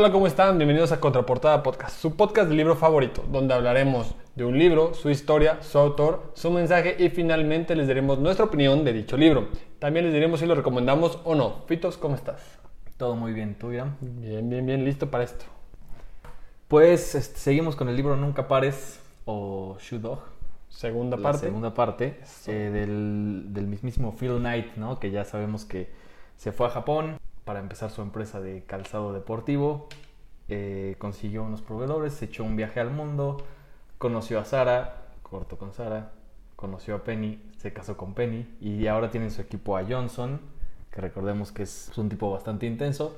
Hola, ¿cómo están? Bienvenidos a Contraportada Podcast, su podcast de libro favorito, donde hablaremos de un libro, su historia, su autor, su mensaje y finalmente les daremos nuestra opinión de dicho libro. También les diremos si lo recomendamos o no. Fitos, ¿cómo estás? Todo muy bien, ¿tú, Irán? Bien, bien, bien, listo para esto. Pues este, seguimos con el libro Nunca Pares o Shoe Dog. Segunda la parte. segunda parte eh, del, del mismísimo Phil Knight, ¿no? Que ya sabemos que se fue a Japón para empezar su empresa de calzado deportivo. eh, consiguió unos proveedores, se echó un viaje al mundo, conoció a Sara, cortó con Sara, conoció a Penny, se casó con Penny y ahora tiene en su equipo a Johnson, que recordemos que es un tipo bastante intenso.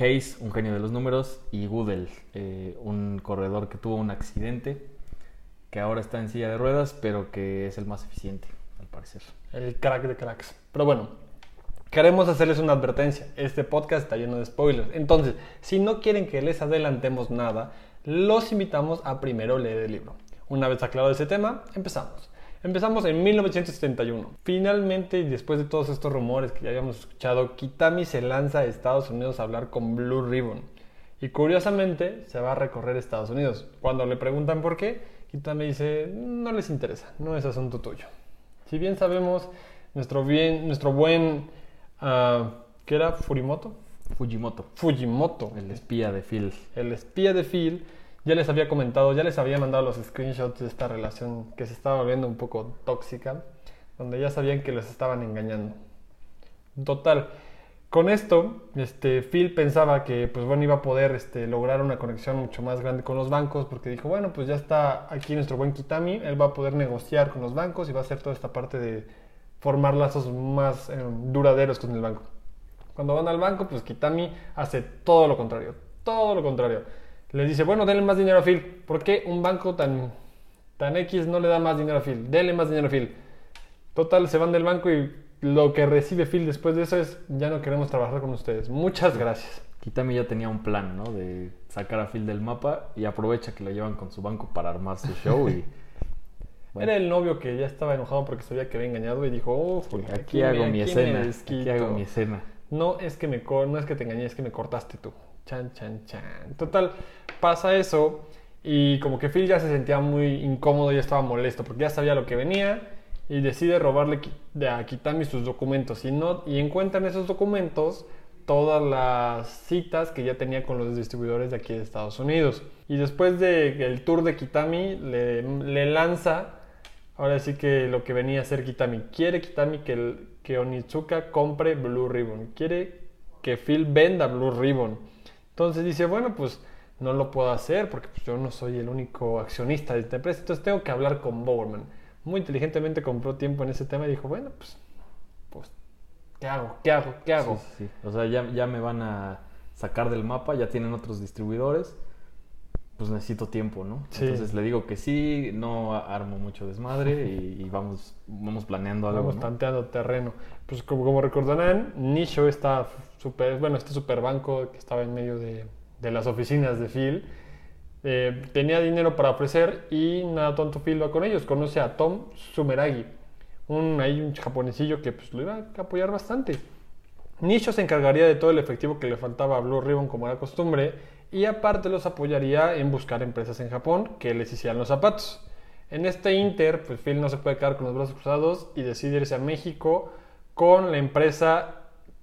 Hayes, un genio de los números, y Goodell, eh, un corredor que tuvo un accidente, que ahora está en silla de ruedas, pero que es el más eficiente, al parecer. El crack de cracks. Pero bueno, queremos hacerles una advertencia. Este podcast está lleno de spoilers. Entonces, si no quieren que les adelantemos nada, los invitamos a primero leer el libro. Una vez aclarado ese tema, empezamos. Empezamos en 1971. Finalmente, después de todos estos rumores que ya habíamos escuchado, Kitami se lanza a Estados Unidos a hablar con Blue Ribbon. Y curiosamente, se va a recorrer Estados Unidos. Cuando le preguntan por qué, Kitami dice, no les interesa, no es asunto tuyo. Si bien sabemos, nuestro, bien, nuestro buen, ah, ¿qué era? Furimoto. Fujimoto, Fujimoto, el espía de Phil. el espía de Phil, ya les había comentado, ya les había mandado los screenshots de esta relación que se estaba volviendo un poco tóxica, donde ya sabían que les estaban engañando. Total, con esto, este, Phil pensaba que pues bueno, iba a poder este, lograr una conexión mucho más grande con los bancos, porque dijo, bueno, pues ya está aquí nuestro buen Kitami, él va a poder negociar con los bancos y va a hacer toda esta parte de formar lazos más eh, duraderos con el banco. Cuando van al banco, pues Kitami hace todo lo contrario, todo lo contrario. Les dice, bueno, denle más dinero a Phil. ¿Por qué un banco tan, tan X no le da más dinero a Phil? Denle más dinero a Phil. Total, se van del banco y lo que recibe Phil después de eso es, ya no queremos trabajar con ustedes. Muchas gracias. Kitami ya tenía un plan, ¿no? De sacar a Phil del mapa y aprovecha que lo llevan con su banco para armar su show y... Bueno. Era el novio que ya estaba enojado porque sabía que había engañado y dijo, oh, Aquí, aquí, hago me- mi aquí escena, aquí desquito". hago mi escena. No es que me no es que te engañé, es que me cortaste tú. Chan, chan, chan. Total, pasa eso y como que Phil ya se sentía muy incómodo, ya estaba molesto porque ya sabía lo que venía y decide robarle de a Kitami sus documentos y no y encuentra en esos documentos todas las citas que ya tenía con los distribuidores de aquí de Estados Unidos. Y después del tour de Kitami le, le lanza Ahora sí que lo que venía a hacer Kitami. Quiere Kitami que, que Onitsuka compre Blue Ribbon. Quiere que Phil venda Blue Ribbon. Entonces dice, bueno, pues no lo puedo hacer porque pues, yo no soy el único accionista de esta empresa. Entonces tengo que hablar con Bowerman. Muy inteligentemente compró tiempo en ese tema y dijo, bueno, pues, pues ¿qué hago? ¿Qué hago? ¿Qué hago? O sea, ya, ya me van a sacar del mapa, ya tienen otros distribuidores, pues necesito tiempo, ¿no? Sí. Entonces le digo que sí, no armo mucho desmadre y, y vamos, vamos planeando algo. Vamos ¿no? tanteando terreno. Pues como, como recordarán, Nisho está super, bueno, este super banco que estaba en medio de, de las oficinas de Phil, eh, tenía dinero para ofrecer y nada tonto Phil va con ellos. Conoce a Tom Sumeragi, un, ahí un japonesillo que pues, lo iba a apoyar bastante. Nisho se encargaría de todo el efectivo que le faltaba a Blue Ribbon como era costumbre y aparte los apoyaría en buscar empresas en Japón que les hicieran los zapatos. En este inter, pues Phil no se puede quedar con los brazos cruzados y decide irse a México con la empresa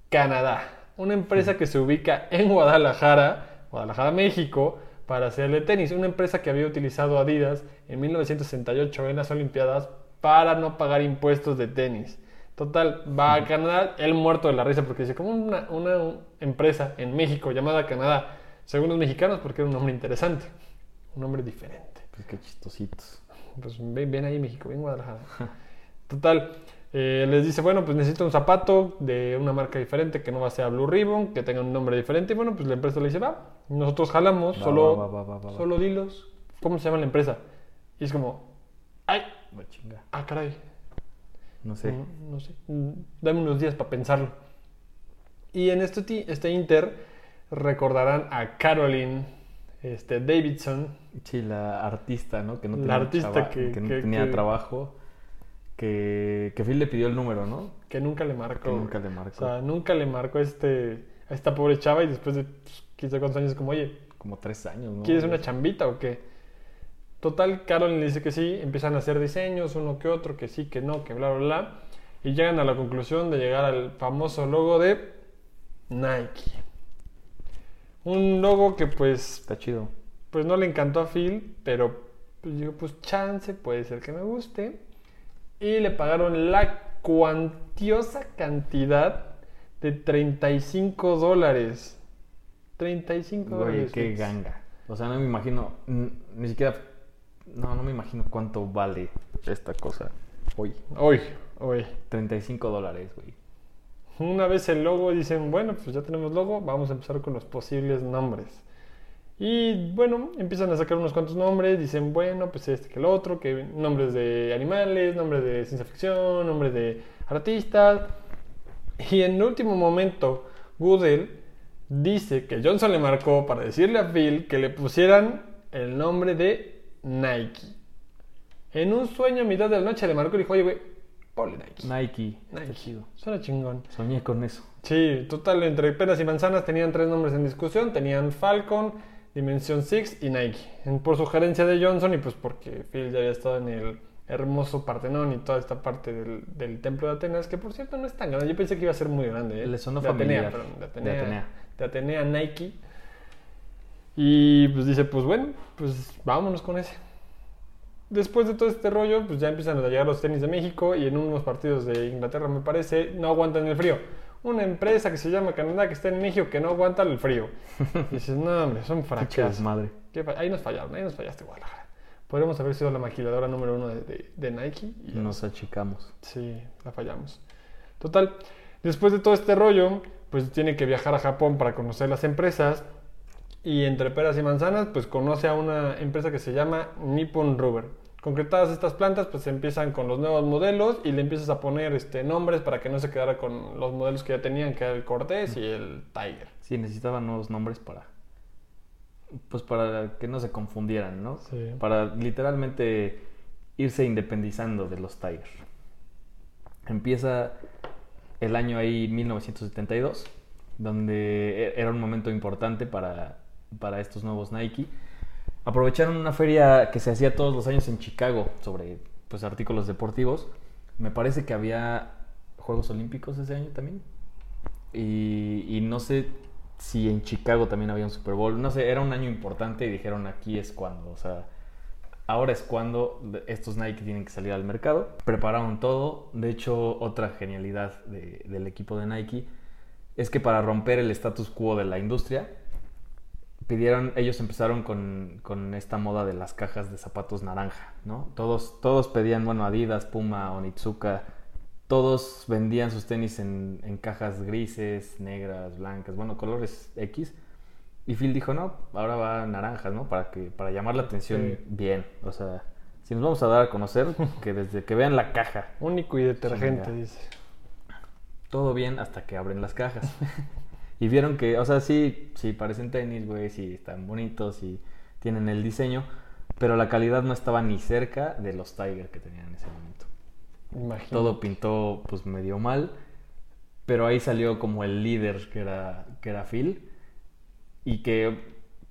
Canadá, una empresa que se ubica en Guadalajara, Guadalajara, México, para hacerle tenis, una empresa que había utilizado Adidas en 1968 en las Olimpiadas para no pagar impuestos de tenis. Total, va a Canadá, él muerto de la risa porque dice, como una, una empresa en México llamada Canadá, según los mexicanos, porque era un nombre interesante, un nombre diferente. Pues qué chistositos. Pues ven, ven ahí México, ven Guadalajara. Total, eh, les dice, bueno, pues necesito un zapato de una marca diferente que no va a ser Blue Ribbon, que tenga un nombre diferente. Y bueno, pues la empresa le dice, va, nosotros jalamos, Va, solo, va, solo dilos. ¿Cómo se llama la empresa? Y es como, ay, chinga. ah, caray, No sé. Mm, no sé, mm, dame unos días para pensarlo. Y en este, este inter recordarán a Caroline este, Davidson, Sí, la artista, ¿no? Que no La tenía, artista que- no que- tenía que- trabajo. Que, que Phil le pidió el número, ¿no? que nunca le marcó. Que nunca le marcó. O sea, nunca le marcó este, a esta pobre chava y después de pues, sabe cuántos años, como, oye, Como tres años, ¿no? ¿quieres una chambita o qué? Total, Carol le dice que sí, empiezan a hacer diseños, uno que otro, que sí, que no, que bla, bla, bla. Y llegan a la conclusión de llegar al famoso logo de Nike. Un logo que pues, Está chido. pues no le encantó a Phil, pero pues digo, pues chance, puede ser que me guste. Y le pagaron la cuantiosa cantidad de 35 dólares. 35 Güey, dólares. qué ganga. O sea, no me imagino, ni siquiera, no, no me imagino cuánto vale esta cosa hoy. Hoy, hoy. 35 dólares, güey. Una vez el logo dicen, bueno, pues ya tenemos logo, vamos a empezar con los posibles nombres. Y bueno, empiezan a sacar unos cuantos nombres, dicen, bueno, pues este que el otro, que nombres de animales, nombres de ciencia ficción, nombres de artistas. Y en último momento, Goodell dice que Johnson le marcó para decirle a Phil que le pusieran el nombre de Nike. En un sueño a mitad de la noche le marcó y dijo, oye, güey, ponle Nike. Nike. Nike. Está chido. Suena chingón. Soñé con eso. Sí, total, entre peras y manzanas tenían tres nombres en discusión. Tenían Falcon, Dimension 6 y Nike. Por sugerencia de Johnson y pues porque Phil ya había estado en el hermoso Partenón y toda esta parte del, del templo de Atenas, que por cierto no es tan grande. Yo pensé que iba a ser muy grande. ¿eh? Le sonó de familiar. Atenea, perdón, de Atenea. de Atenea Nike. Y pues dice, pues bueno, pues vámonos con ese. Después de todo este rollo, pues ya empiezan a llegar los tenis de México y en unos partidos de Inglaterra, me parece, no aguantan el frío. Una empresa que se llama Canadá, que está en México, que no aguanta el frío. Y dices, no, hombre, son fracasos. desmadre. ¿Qué fa- Ahí nos fallaron, ahí nos fallaste, Guadalajara. Podríamos haber sido la maquiladora número uno de, de- de Nike. Y Nos achicamos. Sí, la fallamos. Total, después de todo este rollo, pues tiene que viajar a Japón para conocer las empresas. Y entre peras y manzanas, pues conoce a una empresa que se llama Nippon Rubber. Concretadas estas plantas, pues empiezan con los nuevos modelos y le empiezas a poner este, nombres para que no se quedara con los modelos que ya tenían, que era el Cortés y el Tiger. Sí, necesitaban nuevos nombres para. Pues para que no se confundieran, ¿no? Sí. Para literalmente irse independizando de los Tigers. Empieza el año ahí 1972, donde e- era un momento importante para, para estos nuevos Nike. Aprovecharon una feria que se hacía todos los años en Chicago sobre pues, artículos deportivos. Me parece que había Juegos Olímpicos ese año también. Y, no sé si en Chicago también había un Super Bowl. No sé, era un año importante y dijeron aquí es cuando. O sea, ahora es cuando estos Nike tienen que salir al mercado. Prepararon todo. De hecho, otra genialidad de- del equipo de Nike es que para romper el status quo de la industria, pidieron, ellos empezaron con, con esta moda de las cajas de zapatos naranja, ¿no? Todos, todos pedían, bueno, Adidas, Puma, Onitsuka, todos vendían sus tenis en, en cajas grises, negras, blancas, bueno, colores X. Y Phil dijo, no, ahora va naranjas, ¿no? Para, que, para llamar la atención Sí. bien. O sea, si nos vamos a dar a conocer, que desde que vean la caja, Único y detergente, dice. todo bien hasta que abren las cajas. y vieron que, o sea, sí, sí parecen tenis, güey, sí están bonitos y tienen el diseño, pero la calidad no estaba ni cerca de los Tiger que tenían en ese momento. Imagínate. Todo pintó pues medio mal, pero ahí salió como el líder que era, que era Phil y que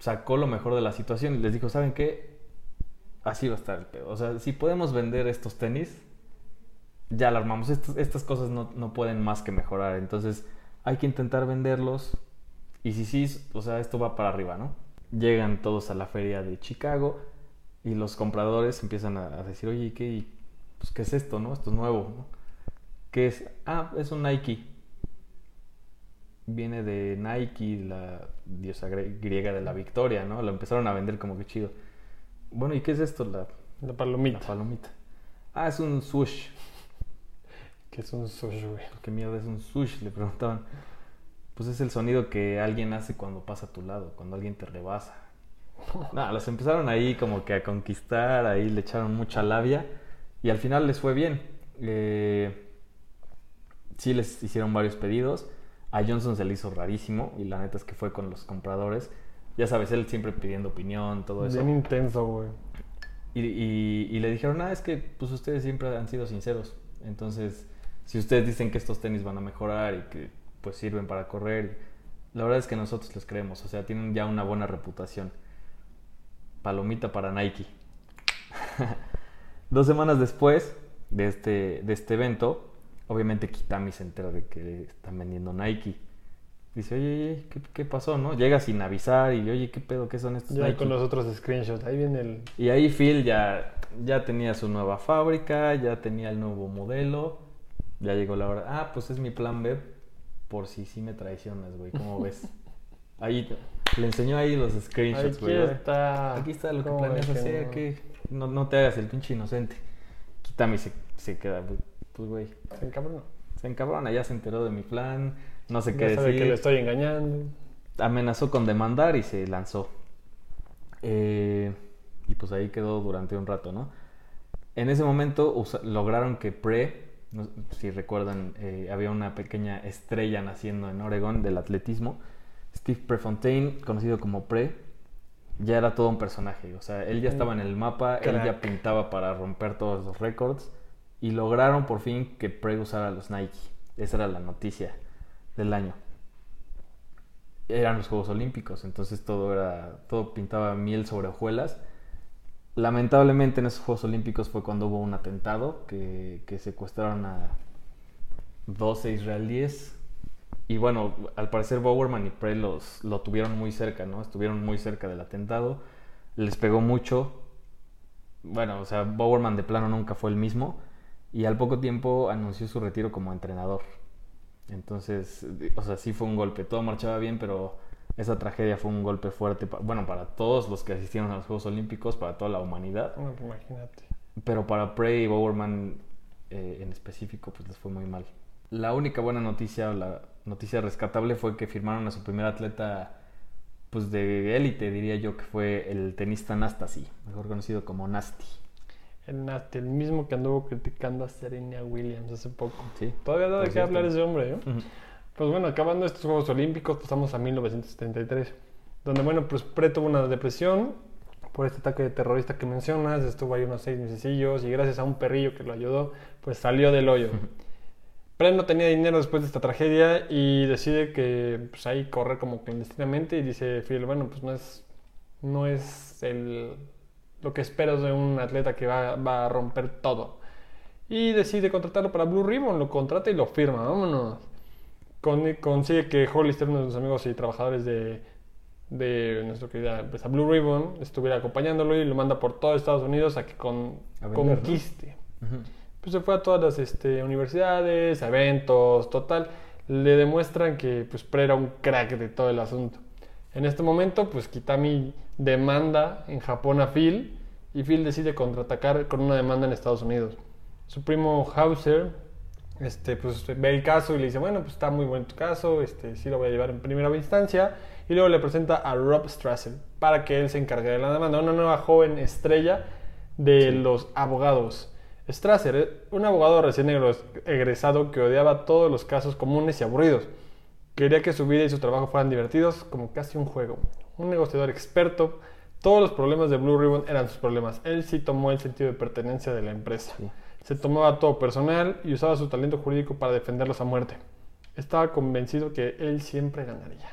sacó lo mejor de la situación y les dijo, ¿saben qué? Así va a estar el pedo. O sea, si podemos vender estos tenis, ya la armamos. Estas, estas cosas no, no pueden más que mejorar. Entonces hay que intentar venderlos. Y si sí, o sea, esto va para arriba, ¿no? Llegan todos a la feria de Chicago y los compradores empiezan a, decir, oye, ¿qué, pues, ¿qué es esto, no? Esto es nuevo, ¿no? ¿Qué es? Ah, es un Nike. Viene de Nike, la diosa griega de la victoria, ¿no? Lo empezaron a vender como que chido. Bueno, ¿y qué es esto? La, La la palomita. palomita. Ah, es un swoosh. Que es un sushi, güey. ¿Qué mierda es un swoosh? Le preguntaban. Pues es el sonido que alguien hace cuando pasa a tu lado, cuando alguien te rebasa. Nada, los empezaron ahí como que a conquistar, ahí le echaron mucha labia y al final les fue bien. Eh, sí les hicieron varios pedidos. A Johnson se le hizo rarísimo y la neta es que fue con los compradores. Ya sabes, él siempre pidiendo opinión, todo eso. Bien intenso, güey. Y, y- y le dijeron, ah, es que pues ustedes siempre han sido sinceros. Entonces, si ustedes dicen que estos tenis van a mejorar y que pues sirven para correr, La verdad es que nosotros les creemos, o sea, tienen ya una buena reputación. Palomita para Nike. Dos semanas después de este, de este evento, obviamente Kitami se entera de que están vendiendo Nike. Dice, oye, oye, ¿qué, qué pasó, no? Llega sin avisar y, oye, ¿qué pedo? ¿Qué son estos Ya Nike? con los otros screenshots. Ahí viene el. Y ahí Phil ya, ya tenía su nueva fábrica, ya tenía el nuevo modelo. Ya llegó la hora. Ah, pues es mi plan B por si sí me traicionas, güey. ¿Cómo ves? Ahí le enseñó ahí los screenshots, Aquí güey. está. Aquí está lo que ¿Cómo planeas que hacer. no? Que no, no te hagas el pinche inocente. Kitami se, se queda, pues, güey. Se encabronó. Se encabrona, ya se enteró de mi plan. No sé Ya qué sabe decir que le estoy engañando. amenazó con demandar y se lanzó. Eh, y pues ahí quedó durante un rato, ¿no? En ese momento lograron que Pre, no si recuerdan, eh, había una pequeña estrella naciendo en Oregon del atletismo. Steve Prefontaine, conocido como Pre, ya era todo un personaje. O sea, él ya estaba en el mapa, él ya pintaba para romper todos los récords. Y lograron por fin que Pre usara los Nike. Esa era la noticia del año eran los Juegos Olímpicos, entonces todo era, todo pintaba miel sobre hojuelas. Lamentablemente en esos Juegos Olímpicos fue cuando hubo un atentado que, secuestraron a 12 israelíes. Y bueno, al parecer Bowerman y Pre los, lo tuvieron muy cerca, ¿no? Estuvieron muy cerca del atentado. Les pegó mucho. Bueno, o sea, Bowerman de plano nunca fue el mismo. Y al poco tiempo anunció su retiro como entrenador. Entonces, o sea, sí fue un golpe. Todo marchaba bien, pero esa tragedia fue un golpe fuerte, pa- bueno, para todos los que asistieron a los Juegos Olímpicos, para toda la humanidad. No, pues imagínate. Pero para Prey y Bowerman eh, en específico, pues les fue muy mal. La única buena noticia, o la noticia rescatable fue que firmaron a su primer atleta, pues de élite, diría yo, que fue el tenista Nastasi, mejor conocido como Nasty. El Nati, el mismo que anduvo criticando a Serena Williams hace poco. Sí. Todavía da de qué hablar ese hombre, ¿eh? Pues bueno, acabando estos Juegos Olímpicos, pasamos a 1973, donde, bueno, pues Pre tuvo una depresión por este ataque terrorista que mencionas, estuvo ahí unos seis mesecillos y gracias a un perrillo que lo ayudó, pues salió del hoyo. Pre no tenía dinero después de esta tragedia y decide que pues ahí correr como clandestinamente y dice Phil, bueno, pues no es, no es el, lo que esperas de un atleta que va, va a romper todo. Y decide contratarlo para Blue Ribbon, lo contrata y lo firma, vámonos. Con- consigue que Hollister, uno de sus amigos y trabajadores de, de nuestra querida empresa Blue Ribbon, estuviera acompañándolo y lo manda por todo Estados Unidos a que con- A vender, ¿no? conquiste. Pues se fue a todas las este, universidades, eventos, total. Le demuestran que pues Pre era un crack de todo el asunto. En este momento, pues Kitami demanda en Japón a Phil y Phil decide contraatacar con una demanda en Estados Unidos. Su primo Hauser este, pues, ve el caso y le dice, bueno, pues está muy bueno tu caso, este, sí lo voy a llevar en primera instancia. Y luego le presenta a Rob Strassel para que él se encargue de la demanda, una nueva joven estrella de los abogados. Strasser, eh, un abogado recién egres- egresado que odiaba todos los casos comunes y aburridos. Quería que su vida y su trabajo fueran divertidos como casi un juego. Un negociador experto, todos los problemas de Blue Ribbon eran sus problemas. Él sí tomó el sentido de pertenencia de la empresa. Sí. Se tomaba todo personal y usaba su talento jurídico para defenderlos a muerte. Estaba convencido que él siempre ganaría.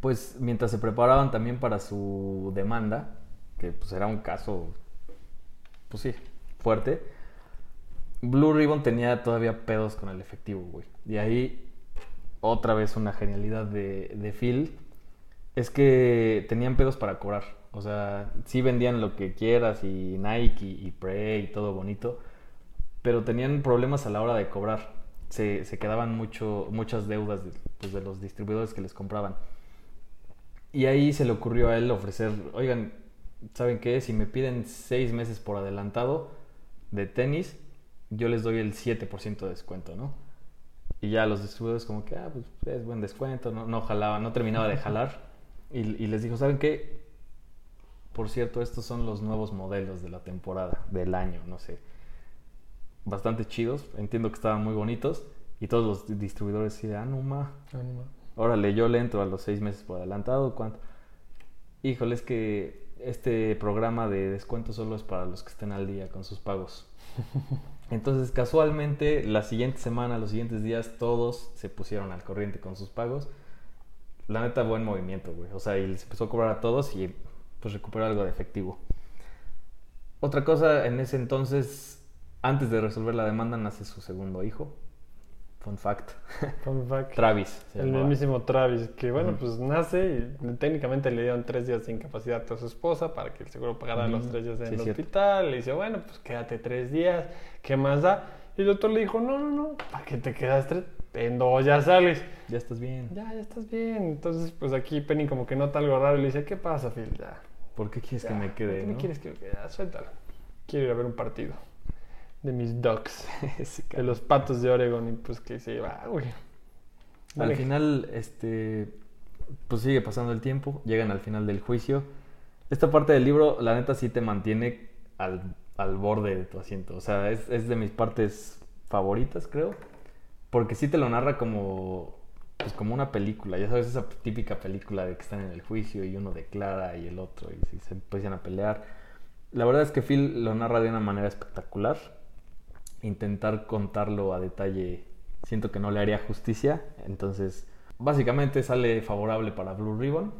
Pues mientras se preparaban también para su demanda, que pues era un caso, pues sí, fuerte, Blue Ribbon tenía todavía pedos con el efectivo, güey. Y ahí, otra vez una genialidad de, de Phil, es que tenían pedos para cobrar. O sea, sí vendían lo que quieras y Nike y Prey y todo bonito, pero tenían problemas a la hora de cobrar. Se, se quedaban mucho, muchas deudas de, pues, de los distribuidores que les compraban. Y ahí se le ocurrió a él ofrecer, oigan, ¿saben qué? Si me piden seis meses por adelantado de tenis, yo les doy el 7% de descuento, ¿no? Y ya los distribuidores como que, ah, pues es buen descuento, no, no jalaba, no terminaba de jalar. Y, y les dijo, ¿saben qué? Por cierto, estos son los nuevos modelos de la temporada, del año, no sé. Bastante chidos, entiendo que estaban muy bonitos. Y todos los distribuidores así de, ah, no, ma, Órale, yo le entro a los seis meses por adelantado. ¿Cuánto? Híjole, es que este programa de descuento solo es para los que estén al día con sus pagos. Entonces, casualmente, la siguiente semana, los siguientes días, todos se pusieron al corriente con sus pagos. La neta, buen movimiento, güey. O sea, y les empezó a cobrar a todos y pues recuperó algo de efectivo. Otra cosa, en ese entonces, antes de resolver la demanda, nace su segundo hijo. Fun fact. Fun fact. Travis. El llamaba. mismísimo Travis, que bueno, Ujú. pues nace y técnicamente le dieron tres días de incapacidad a su esposa para que el seguro pagara los Ujú. tres días en Sí, el cierto. hospital. Le dice, bueno, pues quédate tres días, ¿qué más da? Y el doctor le dijo, no, no, no, ¿para qué te quedas tres? En dos ya sales. Ya estás bien. Ya, ya estás bien. Entonces, pues aquí Penny como que nota algo raro y le dice, ¿qué pasa, Phil? Ya. ¿Por qué quieres ya, que me ¿por quede? qué me no? quieres que que ya, suéltalo? Quiero ir a ver un partido de mis Ducks, de los patos de Oregon y pues que se va, güey. Al final, este, pues sigue pasando el tiempo, llegan al final del juicio. Esta parte del libro, la neta, sí te mantiene al, al borde de tu asiento. O sea, es, es de mis partes favoritas, creo. Porque sí te lo narra como, pues como una película. Ya sabes, esa típica película de que están en el juicio y uno declara y el otro y se empiezan a pelear. La verdad es que Phil lo narra de una manera espectacular. Intentar contarlo a detalle siento que no le haría justicia. Entonces, básicamente sale favorable para Blue Ribbon.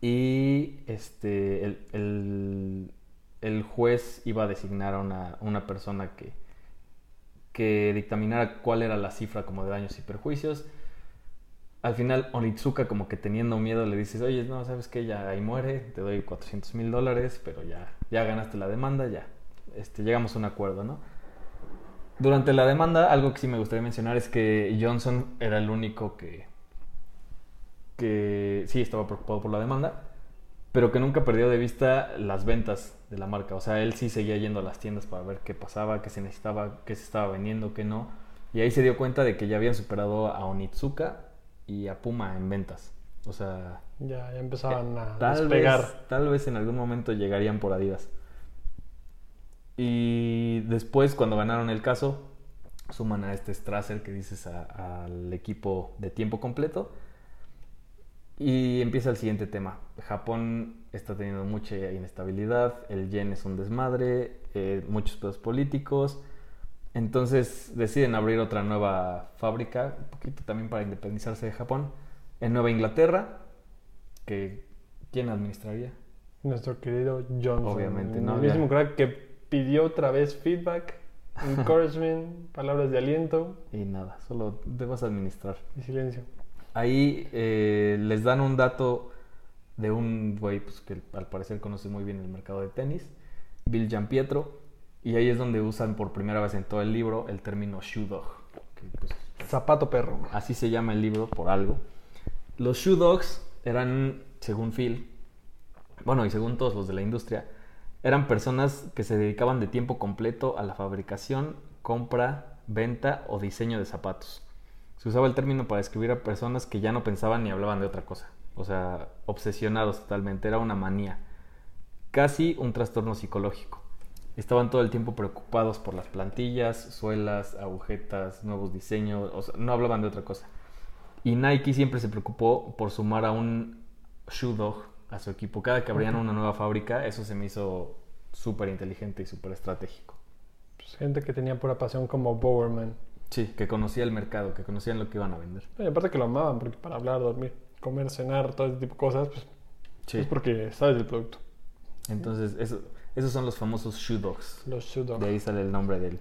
Y este, el, el- el juez iba a designar a una, una persona que, que dictaminara cuál era la cifra como de daños y perjuicios. Al final, Onitsuka como que teniendo miedo le dices, oye, no, sabes que ya ahí muere, te doy 400 mil dólares, pero ya, ya ganaste la demanda, ya. Este, llegamos a un acuerdo, ¿no? Durante la demanda, algo que sí me gustaría mencionar es que Johnson era el único que, que sí estaba preocupado por la demanda, pero que nunca perdió de vista las ventas de la marca. O sea, él sí seguía yendo a las tiendas para ver qué pasaba, qué se necesitaba, qué se estaba vendiendo, qué no. Y ahí se dio cuenta de que ya habían superado a Onitsuka y a Puma en ventas. O sea, Ya, ya empezaban a Eh, tal despegar. vez, tal vez en algún momento llegarían por Adidas. Y después, cuando ganaron el caso, suman a este Strasser que dices a- al equipo de tiempo completo. Y empieza el siguiente tema. Japón está teniendo mucha inestabilidad, el yen es un desmadre, eh, muchos pedos políticos. Entonces deciden abrir otra nueva fábrica, un poquito también para independizarse de Japón, en Nueva Inglaterra, que ¿quién administraría? Nuestro querido Johnson. Obviamente, ¿no? El mismo crack que pidió otra vez feedback, encouragement, palabras de aliento Y nada, solo debas administrar. y silencio. Ahí eh, les dan un dato de un güey pues, que al parecer conoce muy bien el mercado de tenis, Bill Giampietro, y ahí es donde usan por primera vez en todo el libro el término shoe dog, que, pues, Zapato perro. así se llama el libro por algo. Los shoe dogs eran, según Phil, bueno, y según todos los de la industria, eran personas que se dedicaban de tiempo completo a la fabricación, compra, venta o diseño de zapatos. Se usaba el término para describir a personas que ya no pensaban ni hablaban de otra cosa. O sea, obsesionados totalmente. Era una manía. Casi un trastorno psicológico. Estaban todo el tiempo preocupados por las plantillas, suelas, agujetas, nuevos diseños. O sea, no hablaban de otra cosa. Y Nike siempre se preocupó por sumar a un shoe dog a su equipo. Cada que abrían una nueva fábrica, eso se me hizo súper inteligente y súper estratégico. Pues, gente que tenía pura pasión como Bowerman. Sí, que conocía el mercado, que conocían lo que iban a vender. Y aparte que lo amaban, porque para hablar, dormir, comer, cenar, todo ese tipo de cosas, pues Sí. es porque sabes del producto. Entonces, eso- esos son los famosos shoe dogs. Los shoe dog De ahí sale el nombre del,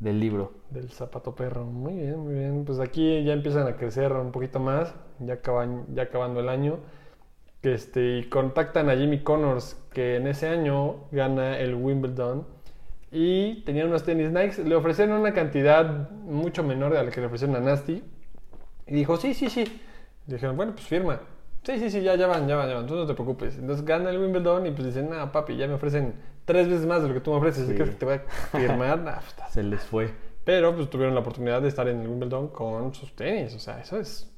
del libro. del zapato perro. Muy bien, muy bien. Pues aquí ya empiezan a crecer un poquito más, ya, acaban, ya acabando el año. Este, y contactan a Jimmy Connors, que en ese año gana el Wimbledon. Y tenían unos tenis Nike. Le ofrecieron una cantidad mucho menor de la que le ofrecieron a Nasty. Y dijo, sí, sí, sí. Dijeron, bueno, pues firma. Sí, sí, sí, ya, ya van, ya van, ya van. Tú no te preocupes. Entonces gana el Wimbledon y pues dicen, no, papi, ya me ofrecen tres veces más de lo que tú me ofreces. Sí. ¿Qué crees que te voy a firmar? Nah, pues, Se les fue. pero pues tuvieron la oportunidad de estar en el Wimbledon con sus tenis. O sea, eso es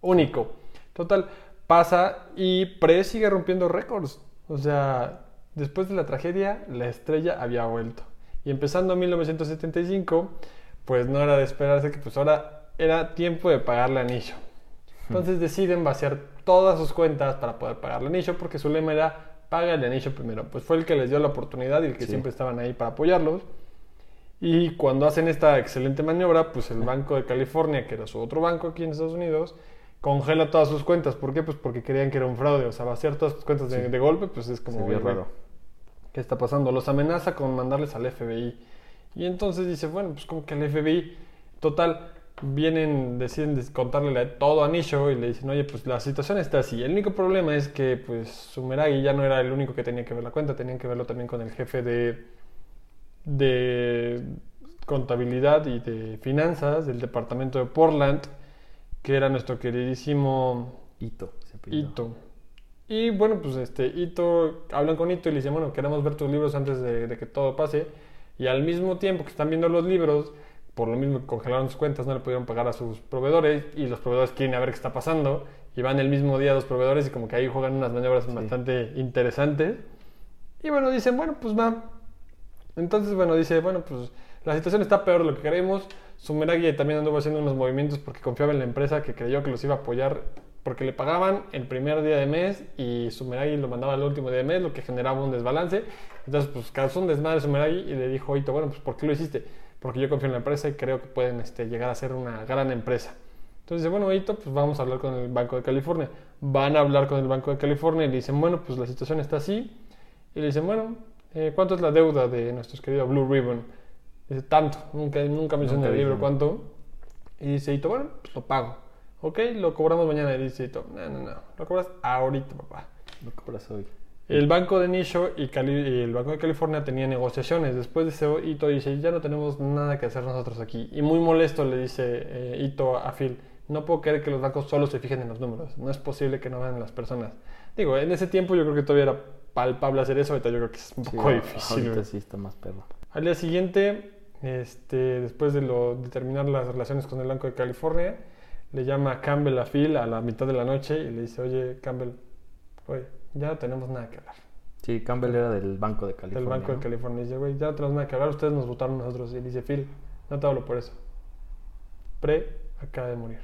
único. Total, pasa y Pre sigue rompiendo récords. O sea, después de la tragedia, la estrella había vuelto. Y empezando en 1975, pues no era de esperarse que pues ahora era tiempo de pagarle anillo. Entonces deciden vaciar todas sus cuentas para poder pagarle anillo porque su lema era paga el anillo primero. Pues fue el que les dio la oportunidad y el que Sí. siempre estaban ahí para apoyarlos. Y cuando hacen esta excelente maniobra, pues el Banco de California, que era su otro banco aquí en Estados Unidos, congela todas sus cuentas. ¿Por qué? Pues porque creían que era un fraude. O sea, vaciar todas sus cuentas de, Sí. de golpe, pues es como... Se vio "Oye, güey, raro. ¿Qué está pasando? Los amenaza con mandarles al FBI. Y entonces dice, bueno, pues como que el FBI, total, vienen, deciden contarle todo a Nisho y le dicen, oye, pues la situación está así. El único problema es que, pues, Sumeragi ya no era el único que tenía que ver la cuenta, tenían que verlo también con el jefe de, de contabilidad y de finanzas del departamento de Portland, que era nuestro queridísimo Ito. se. Ito. Y bueno, pues este, Ito, hablan con Ito y le dicen, bueno, queremos ver tus libros antes de, de que todo pase. Y al mismo tiempo que están viendo los libros, por lo mismo que congelaron sus cuentas, no le pudieron pagar a sus proveedores y los proveedores quieren a ver qué está pasando. Y van el mismo día los proveedores y como que ahí juegan unas maniobras bastante interesantes. Y bueno, dicen, bueno, pues va. Entonces, bueno, dice, bueno, pues la situación está peor de lo que queremos. Sumeragi también anduvo haciendo unos movimientos porque confiaba en la empresa que creyó que los iba a apoyar porque le pagaban el primer día de mes y Sumeragi lo mandaba el último día de mes, lo que generaba un desbalance. Entonces, pues causó un desmadre Sumeragi y le dijo Ito, bueno, pues ¿por qué lo hiciste? Porque yo confío en la empresa y creo que pueden este, llegar a ser una gran empresa. Entonces dice, bueno, Ito, pues vamos a hablar con el Banco de California. Van a hablar con el Banco de California y le dicen, bueno, pues la situación está así. Y le dicen, bueno, eh, ¿cuánto es la deuda de nuestros queridos Blue Ribbon? Dice, tanto, nunca, nunca menciona el libro cuánto. Y dice Ito, bueno, pues lo pago. Ok, lo cobramos mañana. Y dice Ito, no, no, no, lo cobras ahorita, papá. Lo cobras hoy. El banco de Nisho y, el Banco de California tenían negociaciones. Después de eso, Ito dice, ya no tenemos nada que hacer nosotros aquí. Y muy molesto le dice eh, Ito a Phil, no puedo creer que los bancos solo se fijen en los números. No es posible que no vean las personas. Digo, en ese tiempo yo creo que todavía era palpable hacer eso. Ahorita yo creo que es un poco difícil. Ahorita sí está más perro. Al día siguiente, este, después de, lo, de terminar las relaciones con el Banco de California, le llama a Campbell a Phil a la mitad de la noche y le dice, oye, Campbell, oye, ya no tenemos nada que hablar. Sí, Campbell era del Banco de Del California. Banco de ¿no? California. Dice, güey, ya no tenemos nada que hablar, ustedes nos votaron nosotros. Y dice, Phil, no te hablo por eso. Pre acaba de morir.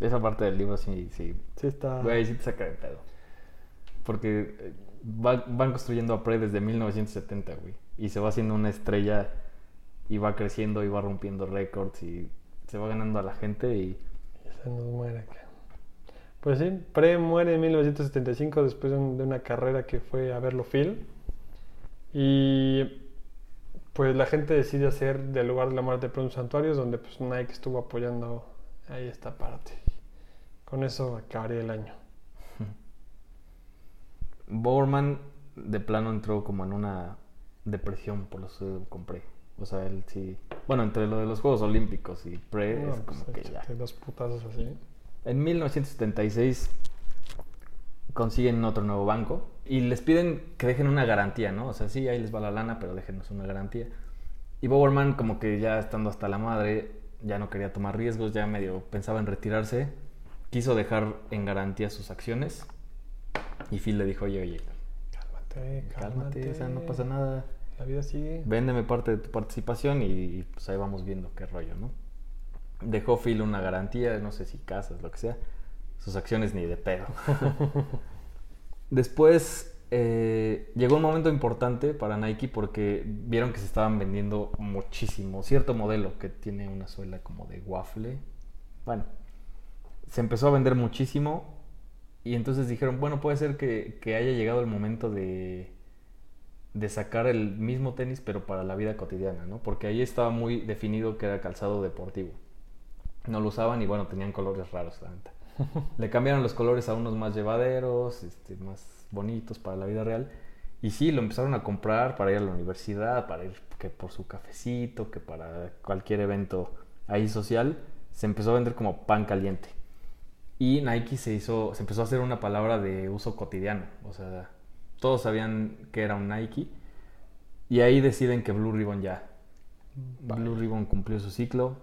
Esa parte del libro sí, sí. Sí está... Güey, sí te saca de pedo. Porque eh, va- van construyendo a Prey desde 1970, güey. Y se va haciendo una estrella y va creciendo y va rompiendo récords y se va ganando a la gente y... Se nos muere acá. Pues sí, Pre muere en 1975 después de, un- de una carrera que fue a verlo Phil. Y pues la gente decide hacer del lugar de la muerte de Pre un santuario donde pues Nike estuvo apoyando ahí esta parte. Con eso acabaría el año. Bowerman de plano entró como en una depresión por lo que compré. O sea, él sí... Bueno, entre lo de los Juegos Olímpicos y Pre No, es como pues, que ya... dos putazos así. En 1976 consiguen otro nuevo banco y les piden que dejen una garantía, ¿no? O sea, sí, ahí les va la lana, pero déjenos una garantía. Y Bowerman, como que ya estando hasta la madre, ya no quería tomar riesgos, ya medio pensaba en retirarse, quiso dejar en garantía sus acciones y Phil le dijo, oye, oye, Cálmate, cálmate. cálmate, o sea, no pasa nada, La vida sigue. véndeme parte de tu participación y pues ahí vamos viendo qué rollo, ¿no? Dejó Phil una garantía, no sé si casas, lo que sea. Sus acciones ni de pedo. Después eh, llegó un momento importante para Nike porque vieron que se estaban vendiendo muchísimo. Cierto modelo que tiene una suela como de waffle. Bueno, se empezó a vender muchísimo y entonces dijeron, bueno, puede ser que, que haya llegado el momento de, de sacar el mismo tenis pero para la vida cotidiana, ¿no? Porque ahí estaba muy definido que era calzado deportivo. No lo usaban y bueno, tenían colores raros, la neta. Le cambiaron los colores a unos más llevaderos, este, más bonitos para la vida real. Y sí, lo empezaron a comprar para ir a la universidad, para ir que por su cafecito, que para cualquier evento ahí social. Se empezó a vender como pan caliente. Y Nike se hizo, se empezó a hacer una palabra de uso cotidiano. O sea, todos sabían que era un Nike. Y ahí deciden que Blue Ribbon ya. Blue Ribbon cumplió su ciclo.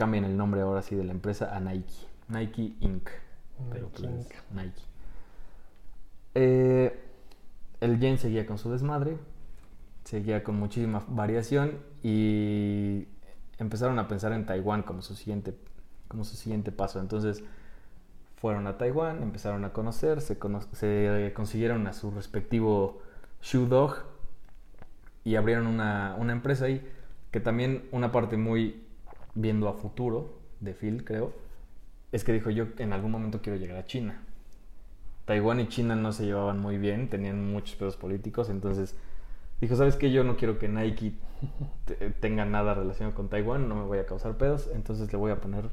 Cambian el nombre ahora sí de la empresa a Nike. Nike Inc. Pero Nike pues, Inc. Nike. Eh, el yen seguía con su desmadre. Seguía con muchísima variación. Y empezaron a pensar en Taiwán como su siguiente, como su siguiente paso. Entonces fueron a Taiwán, empezaron a conocer, se, cono- se consiguieron a su respectivo shoe dog y abrieron una, una empresa ahí que también una parte muy viendo a futuro de Phil, creo, es que dijo yo en algún momento quiero llegar a China. Taiwán y China no se llevaban muy bien, tenían muchos pedos políticos, entonces dijo, ¿sabes qué? Yo no quiero que Nike te- tenga nada relacionado con Taiwán, no me voy a causar pedos, entonces le voy a poner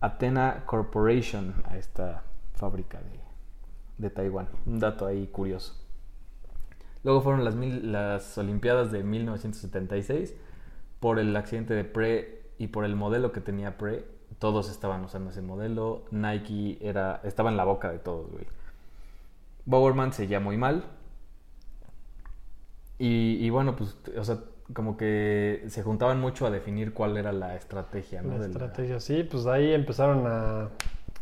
Athena Corporation a esta fábrica de, de Taiwán. Un dato ahí curioso. Luego fueron las, mil- las Olimpiadas de 1976. Por el accidente de Pre y por el modelo que tenía Pre, todos estaban usando ese modelo. Nike era, estaba en la boca de todos, güey. Bowerman seguía muy mal. Y, y bueno, pues, o sea, como que se juntaban mucho a definir cuál era la estrategia, ¿no? La estrategia, sí, pues ahí empezaron a...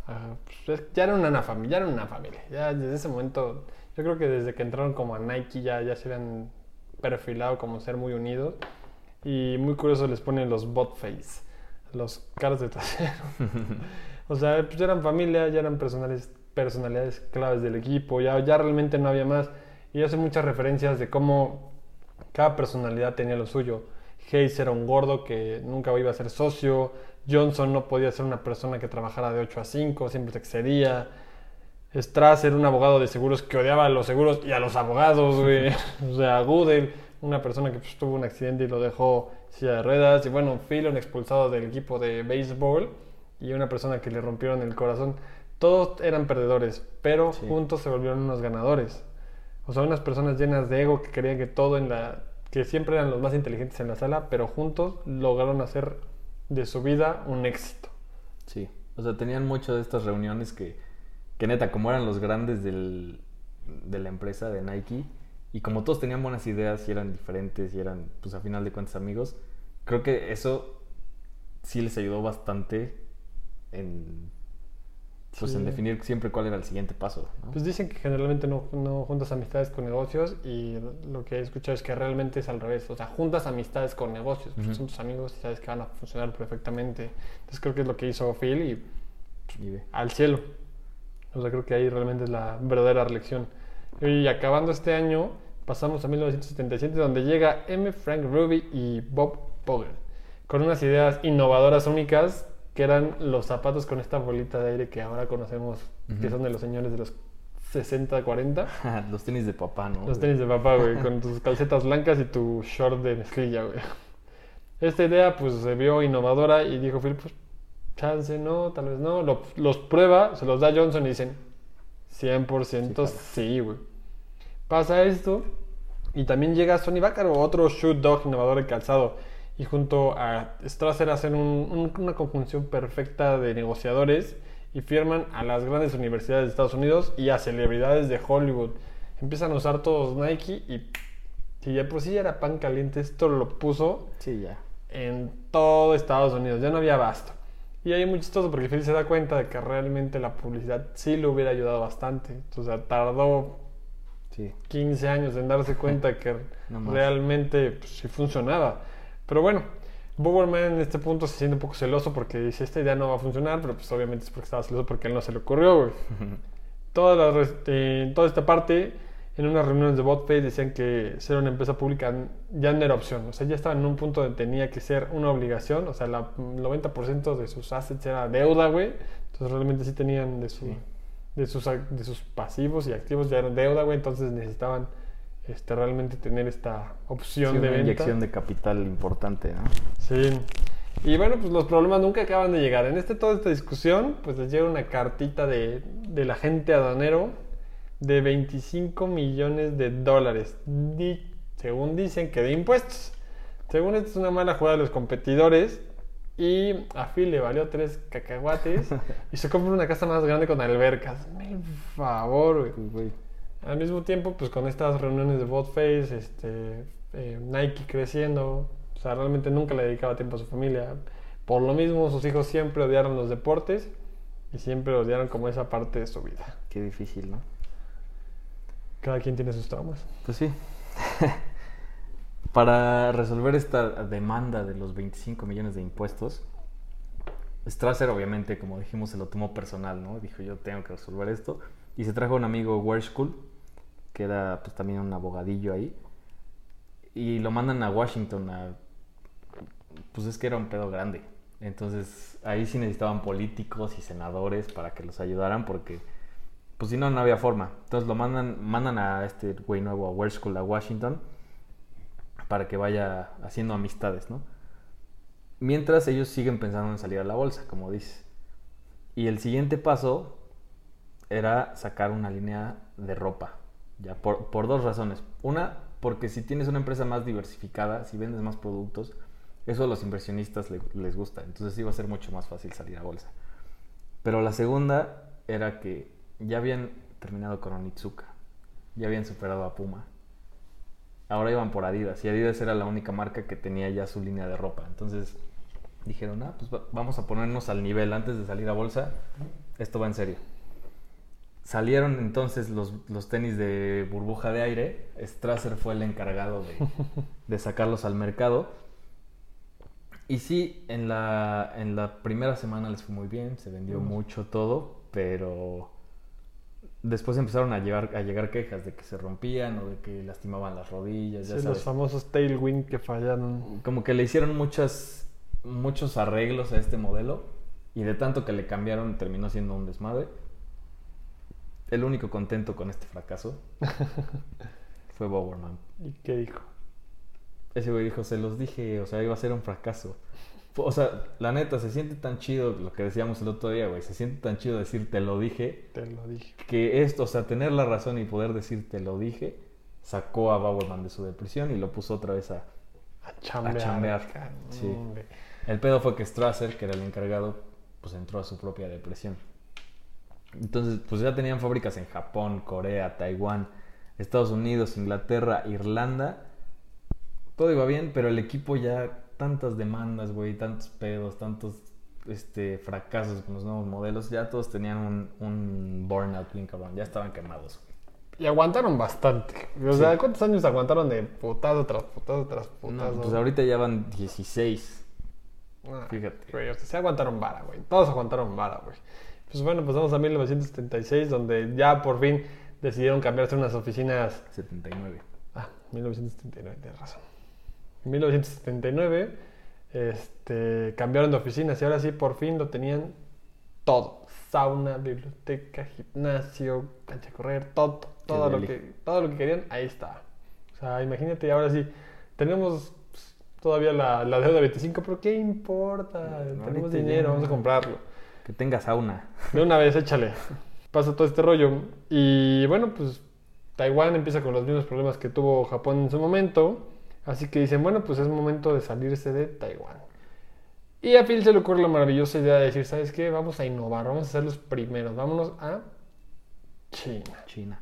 a- pues, es- ya eran una familia, ya eran una familia. Ya desde ese momento, yo creo que desde que entraron como a Nike ya, ya se habían perfilado como ser muy unidos. Y muy curioso les ponen los bot face, los caras de trasero. o sea, pues ya eran familia, ya eran personales, personalidades claves del equipo, ya, ya realmente no había más. Y hace muchas referencias de cómo cada personalidad tenía lo suyo. Hayes era un gordo que nunca iba a ser socio. Johnson no podía ser una persona que trabajara de 8 a 5, siempre se excedía. Strass era un abogado de seguros que odiaba a los seguros y a los abogados, güey. o sea, Goodell, una persona que pues, tuvo un accidente y lo dejó silla de ruedas. Y bueno, Phil, un expulsado del equipo de béisbol y una persona que le rompieron el corazón. Todos eran perdedores, pero Sí. juntos se volvieron unos ganadores. O sea, unas personas llenas de ego que creían que todo en la... que siempre eran los más inteligentes en la sala, pero juntos lograron hacer de su vida un éxito. Sí, o sea, tenían mucho de estas reuniones que, que neta, como eran los grandes del, de la empresa de Nike, y como todos tenían buenas ideas y eran diferentes y eran, pues a final de cuentas, amigos, creo que eso sí les ayudó bastante en, pues, en Sí. definir siempre cuál era el siguiente paso. ¿no? Pues dicen que generalmente no, no juntas amistades con negocios y lo que he escuchado es que realmente es al revés. O sea, juntas amistades con negocios. pues Ujú. Son tus amigos y sabes que van a funcionar perfectamente. Entonces creo que es lo que hizo Phil y Y al cielo. O sea, creo que ahí realmente es la verdadera lección. Y acabando este año, pasamos a 1977, donde llega M. Frank Ruby y Bob Pogel, con unas ideas innovadoras únicas, que eran los zapatos con esta bolita de aire que ahora conocemos, que son de los señores de los 60, 40. los tenis de papá, ¿no? Los tenis de papá, güey, con tus calcetas blancas y tu short de mezclilla, güey. Esta idea, pues, se vio innovadora y dijo Phil, pues, chance no, tal vez no. Lo- los prueba, se los da Johnson y dicen, 100% Sí, sí, güey. Pasa esto y también llega Sonny Vaccaro, otro shoot dog innovador de calzado. Y junto a Strasser hacen un- un- una conjunción perfecta de negociadores y firman a las grandes universidades de Estados Unidos y a celebridades de Hollywood. Empiezan a usar todos Nike y si ya por sí ya era pan caliente, esto lo puso Sí, ya. en todo Estados Unidos, ya no había abasto. Y ahí es muy chistoso porque Phil se da cuenta de que realmente la publicidad sí le hubiera ayudado bastante. O sea, tardó Sí. 15 años en darse cuenta que No realmente pues, sí funcionaba. Pero bueno, Bowerman en este punto se siente un poco celoso porque dice, esta idea no va a funcionar, pero pues obviamente es porque estaba celoso porque él no se le ocurrió, güey. Toda, la eh, toda esta parte, en unas reuniones de BotPay decían que ser una empresa pública ya no era opción. O sea, ya estaban en un punto donde tenía que ser una obligación. O sea, el 90% de sus assets era deuda, güey. Entonces realmente sí tenían de, su, Sí. de, sus, de sus pasivos y activos ya eran deuda, güey. Entonces necesitaban este, realmente tener esta opción Sí, de una venta. inyección de capital importante, ¿no? Sí. Y bueno, pues los problemas nunca acaban de llegar. En este, toda esta discusión, pues les llega una cartita de, del agente aduanero de 25 millones de dólares. Di- según dicen que de impuestos. Según esto es una mala jugada de los competidores. Y a Phil le valió tres cacahuates y se compra una casa más grande con albercas. El favor. Pues, güey. Al mismo tiempo, pues con estas reuniones de Botface, este, eh, Nike creciendo, o sea, realmente nunca le dedicaba tiempo a su familia. Por lo mismo, sus hijos siempre odiaron los deportes y siempre odiaron como esa parte de su vida. Qué difícil, ¿no? Cada quien tiene sus traumas. Pues sí. Para resolver esta demanda de los 25 millones de impuestos, Strasser obviamente, como dijimos, se lo tomó personal, ¿no? Dijo, yo tengo que resolver esto. Y se trajo a un amigo Werschkull, que era pues también un abogadillo ahí. y lo mandan a Washington a... Pues es que era un pedo grande. Entonces ahí sí necesitaban políticos y senadores para que los ayudaran porque pues si no, no había forma. Entonces lo mandan, mandan a este güey nuevo a Ware School a Washington para que vaya haciendo amistades, ¿no? Mientras ellos siguen pensando en salir a la bolsa, como dices. Y el siguiente paso era sacar una línea de ropa, ya por, por dos razones. Una, porque si tienes una empresa más diversificada, si vendes más productos, eso a los inversionistas le- les gusta. Entonces iba a ser mucho más fácil salir a bolsa. Pero la segunda era que ya habían terminado con Onitsuka. Ya habían superado a Puma. Ahora iban por Adidas. Y Adidas era la única marca que tenía ya su línea de ropa. Entonces dijeron, ah, pues va- vamos a ponernos al nivel antes de salir a bolsa. Esto va en serio. Salieron entonces los, los tenis de burbuja de aire. Strasser fue el encargado de, de sacarlos al mercado. Y sí, en la, en la primera semana les fue muy bien, se vendió mucho todo, pero después empezaron a llegar, a llegar quejas de que se rompían o de que lastimaban las rodillas, ya Sí, sabes. los famosos tailwind que fallaron. Como que le hicieron muchas, muchos arreglos a este modelo y de tanto que le cambiaron terminó siendo un desmadre. El único contento con este fracaso fue Bowerman. ¿Y qué dijo? Ese güey dijo, se los dije, o sea, iba a ser un fracaso. O sea, la neta, se siente tan chido lo que decíamos el otro día, güey. Se siente tan chido decir, te lo dije, Te lo dije. que esto, o sea, tener la razón y poder decir, te lo dije, sacó a Bowerman de su depresión y lo puso otra vez a... A chambear. chambear, cabrón, sí. El pedo fue que Strasser, que era el encargado, pues entró a su propia depresión. Entonces, pues ya tenían fábricas en Japón, Corea, Taiwán, Estados Unidos, Inglaterra, Irlanda. Todo iba bien, pero el equipo ya tantas demandas, güey, tantos pedos, tantos este, fracasos con los nuevos modelos, ya todos tenían un, un burnout bien cabrón, ya estaban quemados. Y aguantaron bastante. O Sí. sea, ¿cuántos años aguantaron de putazo tras putazo tras No, putazo? pues ahorita ya van 16. Ah, fíjate. Güey, o sea, se aguantaron vara, güey. Todos aguantaron vara, güey. Pues bueno, pasamos a 1976, donde ya por fin decidieron cambiarse unas oficinas 79. Ah, 1979, tienes razón. En 1979 este, cambiaron de oficinas y ahora sí por fin lo tenían todo. Sauna, biblioteca, gimnasio, cancha de correr, todo, todo, lo deli. que, todo lo que querían, ahí está. O sea, imagínate, ahora sí, tenemos pues, todavía la, la deuda de 25, pero ¿qué importa? No, tenemos dinero, vamos a comprarlo. Que tenga sauna. De una vez, échale. Pasa todo este rollo. Y bueno, pues Taiwán empieza con los mismos problemas que tuvo Japón en su momento. Así que dicen, bueno, pues es momento de salirse de Taiwán. Y a Phil se le ocurre la maravillosa idea de decir, ¿sabes qué? Vamos a innovar, vamos a ser los primeros, vámonos a China. China.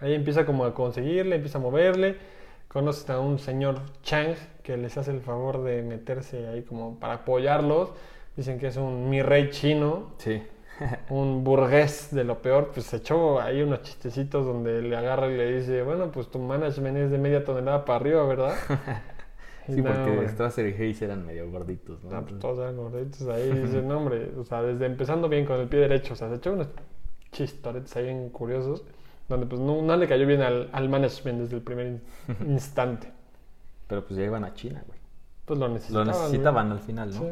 Ahí empieza como a conseguirle, empieza a moverle. Conocen a un señor Chang que les hace el favor de meterse ahí como para apoyarlos. Dicen que es un mi rey chino Sí. un burgués de lo peor, pues se echó ahí unos chistecitos donde le agarra y le dice, bueno, pues tu management es de media tonelada para arriba, ¿verdad? Sí, no, porque Strasser y Hayes eran medio gorditos, ¿no? no, pues, todos eran gorditos ahí, dice, no, hombre, o sea, desde empezando bien con el pie derecho, o sea, se echó unos chistoretes ahí bien curiosos, donde pues no, no le cayó bien al, al management desde el primer in- instante. Pero pues ya iban a China, güey. Pues lo Lo necesitaban. necesitaban güey. al final, ¿no? Sí.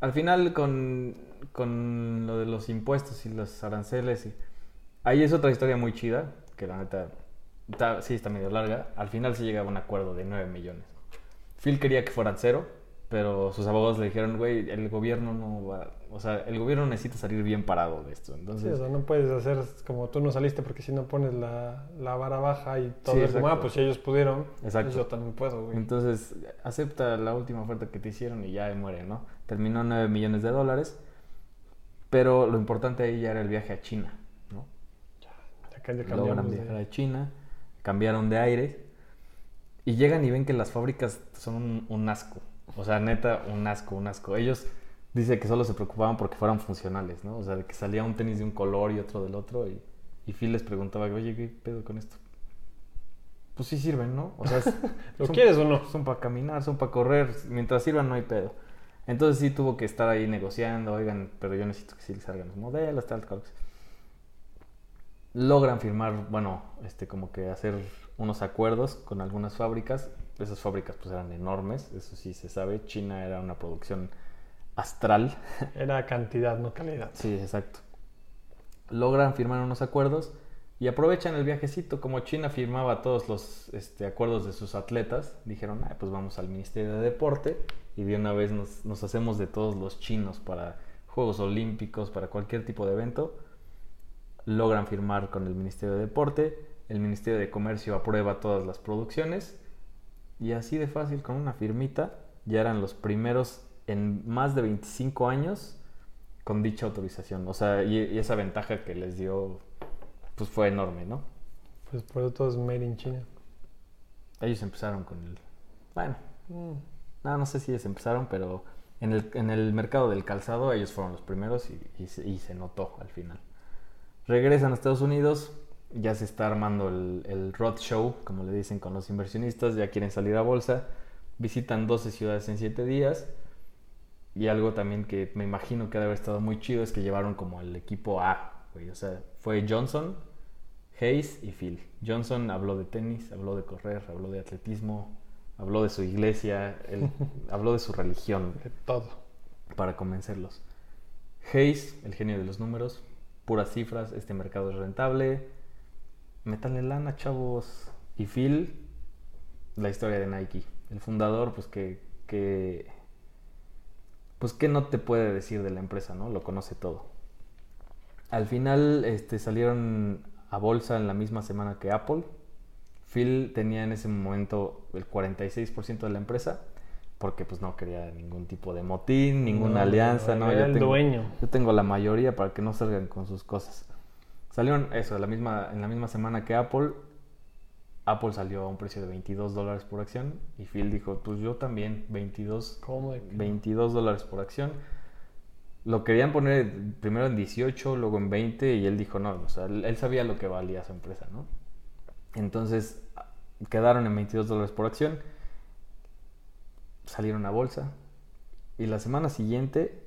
Al final con, con lo de los impuestos y los aranceles, y... ahí es otra historia muy chida, que la neta está- sí está medio larga. Al final se llega a un acuerdo de 9 millones. Phil quería que fueran cero, pero sus abogados le dijeron, güey, el gobierno no va... O sea, el gobierno necesita salir bien parado de esto. Sí, Entonces, o sea, no puedes hacer como tú no saliste porque si no pones la, la vara baja y todo Sí, es como, exacto. ah, pues si ellos pudieron, Exacto. pues yo también puedo, güey. Entonces, acepta la última oferta que te hicieron y ya muere, ¿no? Terminó en 9 millones de dólares, pero lo importante ahí ya era el viaje a China, ¿no? Acá ya Logran viajar de... a China, cambiaron de aires y llegan y ven que las fábricas son un, un asco. O sea, neta, un asco, un asco. Ellos dice que solo se preocupaban porque fueran funcionales, ¿no? O sea, de que salía un tenis de un color y otro del otro y, y Phil les preguntaba, oye, ¿qué pedo con esto? Pues sí sirven, ¿no? O sea, es- ¿Lo son- quieres o no? son para caminar, son para correr. Mientras sirvan, no hay pedo. Entonces sí tuvo que estar ahí negociando. Oigan, pero yo necesito que sí salgan los modelos, tal, tal. logran firmar, bueno, este, como que hacer unos acuerdos con algunas fábricas. Esas fábricas pues eran enormes, eso sí se sabe. China era una producción astral. Era cantidad, no calidad. Sí, exacto. Logran firmar unos acuerdos y aprovechan el viajecito. Como China firmaba todos los este, acuerdos de sus atletas, dijeron, ah, pues vamos al Ministerio de Deporte y de una vez nos, nos hacemos de todos los chinos para Juegos Olímpicos, para cualquier tipo de evento. Logran firmar con el Ministerio de Deporte, el Ministerio de Comercio aprueba todas las producciones y así de fácil, con una firmita, ya eran los primeros en más de 25 años con dicha autorización. O sea, y, y esa ventaja que les dio, pues fue enorme, ¿no? Pues por eso todo es made in China. Ellos empezaron con el... Bueno, Mm. No, no sé si ellos empezaron, pero en el, en el mercado del calzado ellos fueron los primeros y, y se, notó al final. Regresan a Estados Unidos, ya se está armando el, el road show, como le dicen con los inversionistas, ya quieren salir a bolsa, visitan 12 ciudades en 7 días y algo también que me imagino que ha de haber estado muy chido es que llevaron como el equipo A, güey, o sea, fue Johnson, Hayes y Phil. Johnson habló de tenis, habló de correr, habló de atletismo, habló de su iglesia, él habló de su religión De todo. para convencerlos. Hayes, el genio de los números, puras cifras, este mercado es rentable, métanle lana, chavos. Y Phil, la historia de Nike, el fundador, pues que, que pues que no te puede decir de la empresa, ¿no? Lo conoce todo. Al final este, salieron a bolsa en la misma semana que Apple. Phil tenía en ese momento el 46% de la empresa porque pues no quería ningún tipo de motín, ninguna No, alianza, no, Yo el tengo, dueño. yo tengo la mayoría para que no salgan con sus cosas. Salieron eso, la misma, en la misma semana que Apple. Apple salió a un precio de 22 dólares por acción y Phil dijo, pues yo también, 22 ¿Cómo de que- 22 dólares por acción. Lo querían poner primero en 18, luego en 20 y él dijo no, o sea, él, él sabía lo que valía su empresa, ¿no? Entonces quedaron en 22 dólares por acción, salieron a bolsa y la semana siguiente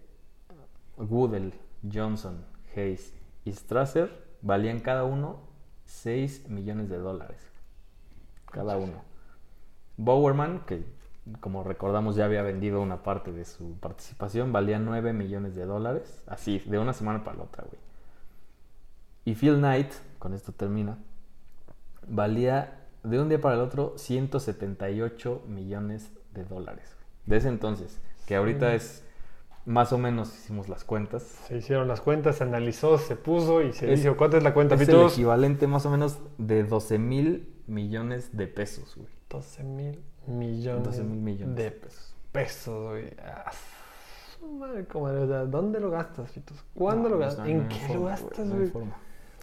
Woodell, Johnson, Hayes y Strasser valían cada uno 6 millones de dólares. Cada uno. Bowerman, que como recordamos ya había vendido una parte de su participación, valía 9 millones de dólares. Así, de una semana para la otra, güey. Y Phil Knight, con esto termina, valía de un día para el otro 178 millones de dólares. De ese entonces, que ahorita es más o menos, hicimos las cuentas, Se hicieron las cuentas, se analizó, se puso y se Es- dijo, ¿cuánto es la cuenta, es el equivalente más o menos de 12 mil millones de pesos, güey. 12 mil millones, 12 mil millones de pesos. pesos, güey. Ah, madre, comadre, ¿Dónde lo gastas, Pitos? ¿Cuándo No, lo gastas? no, ¿En no qué forma, lo güey, gastas, güey?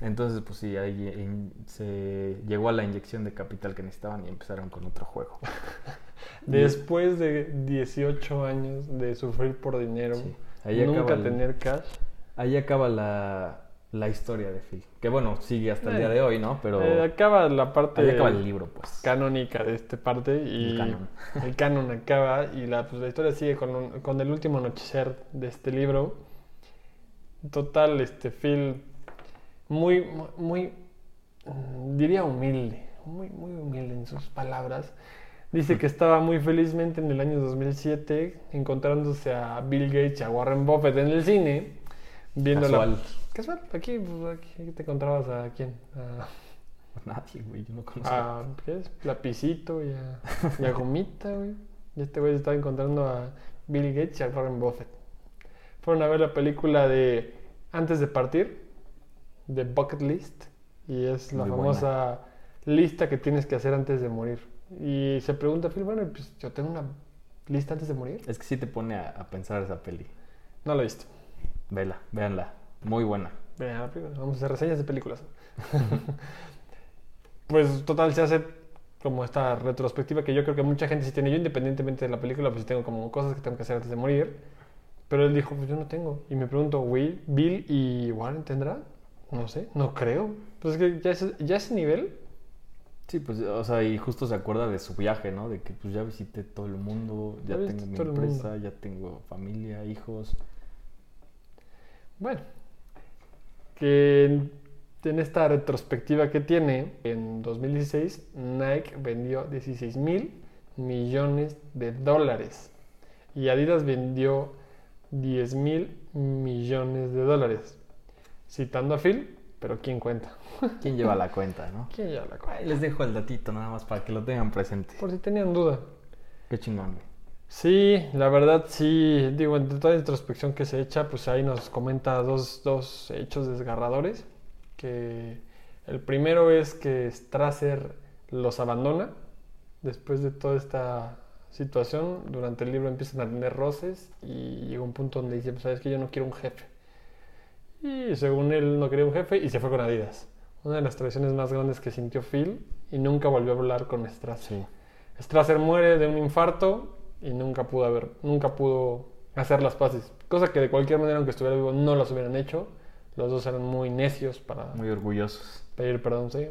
Entonces, pues sí, ahí in- se llegó a la inyección de capital que necesitaban y empezaron con otro juego. Después de 18 años de sufrir por dinero, Sí. Ahí nunca el- tener cash, Ahí acaba la, la historia de Phil. Que bueno, sigue hasta el Eh, día de hoy, ¿no? Pero eh, acaba la parte ahí acaba el libro, pues. canónica de esta parte y El canon. el canon acaba y la, pues, la historia sigue con, un- con el último anochecer de este libro. Total, este Phil muy, muy, muy, mm, diría humilde, muy, muy humilde en sus palabras. Dice que estaba muy felizmente en el año 2007 encontrándose a Bill Gates y a Warren Buffett en el cine, viendo Casual. la... Casual, aquí, pues, aquí te encontrabas a quién, a... Nadie, güey, yo no conozco. A, ¿qué es? Lapicito y a, y a Gomita, güey. Y este güey se estaba encontrando a Bill Gates y a Warren Buffett. Fueron a ver la película de Antes de partir, de Bucket List. Y es la Muy famosa lista que tienes que hacer antes de morir. Y se pregunta Phil, bueno, pues yo tengo una lista antes de morir. Es que sí te pone a, a pensar esa peli. No la he visto. Vela, véanla. Muy buena. Vean la película. Vamos a hacer reseñas de películas. pues total, se hace como esta retrospectiva que yo creo que mucha gente sí tiene. Yo independientemente de la película, pues tengo como cosas que tengo que hacer antes de morir. Pero él dijo, pues yo no tengo. Y me pregunto, Will, Bill y Warren tendrá? No sé, no creo. Pues es que ya ese, ya ese nivel, Sí, pues, o sea, y justo se acuerda de su viaje, ¿no? De que pues ya visité todo el mundo, ya Ya tengo mi empresa, ya tengo familia, hijos. bueno. Que en esta retrospectiva que tiene, en 2016 Nike vendió 16 mil millones de dólares y Adidas vendió 10 mil millones de dólares. Citando a Phil, pero ¿quién cuenta? ¿Quién lleva la cuenta, no? ¿Quién lleva la cuenta? Ahí les dejo el datito nada más para que lo tengan presente. Por si tenían duda. Qué chingón, güey. Sí, la verdad sí, digo, entre toda la introspección que se echa, pues ahí nos comenta dos, dos hechos desgarradores, que el primero es que Strasser los abandona después de toda esta situación, durante el libro empiezan a tener roces y llega un punto donde dice, pues sabes que yo no quiero un jefe. Y según él no quería un jefe y se fue con Adidas. Una de las traiciones más grandes que sintió Phil y nunca volvió a hablar con Strasser. Sí. Strasser muere de un infarto y nunca pudo haber, nunca pudo hacer las paces. Cosa que de cualquier manera, aunque estuviera vivo, no las hubieran hecho. Los dos eran muy necios para Muy orgullosos. pedir perdón, sí.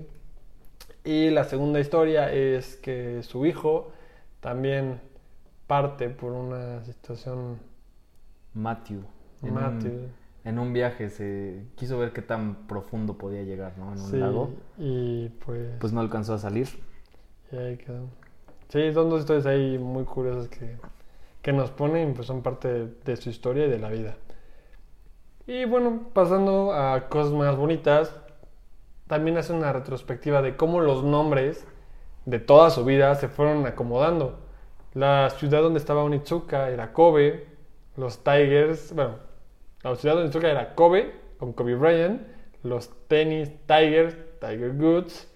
Y la segunda historia es que su hijo también parte por una situación Matthew. Matthew. Un, en un viaje se quiso ver qué tan profundo podía llegar, ¿no? En un Sí, lago. y pues, Pues no alcanzó a salir. y ahí quedó. Sí, son dos historias ahí muy curiosas que, que nos ponen, pues son parte de, de su historia y de la vida. Y bueno, pasando a cosas más bonitas, también hace una retrospectiva de cómo los nombres de toda su vida se fueron acomodando. La ciudad donde estaba Onitsuka era Kobe, los Tigers, bueno, la ciudad de Onitsuka era Kobe, con Kobe Bryant, los tenis Tigers, Tiger Goods,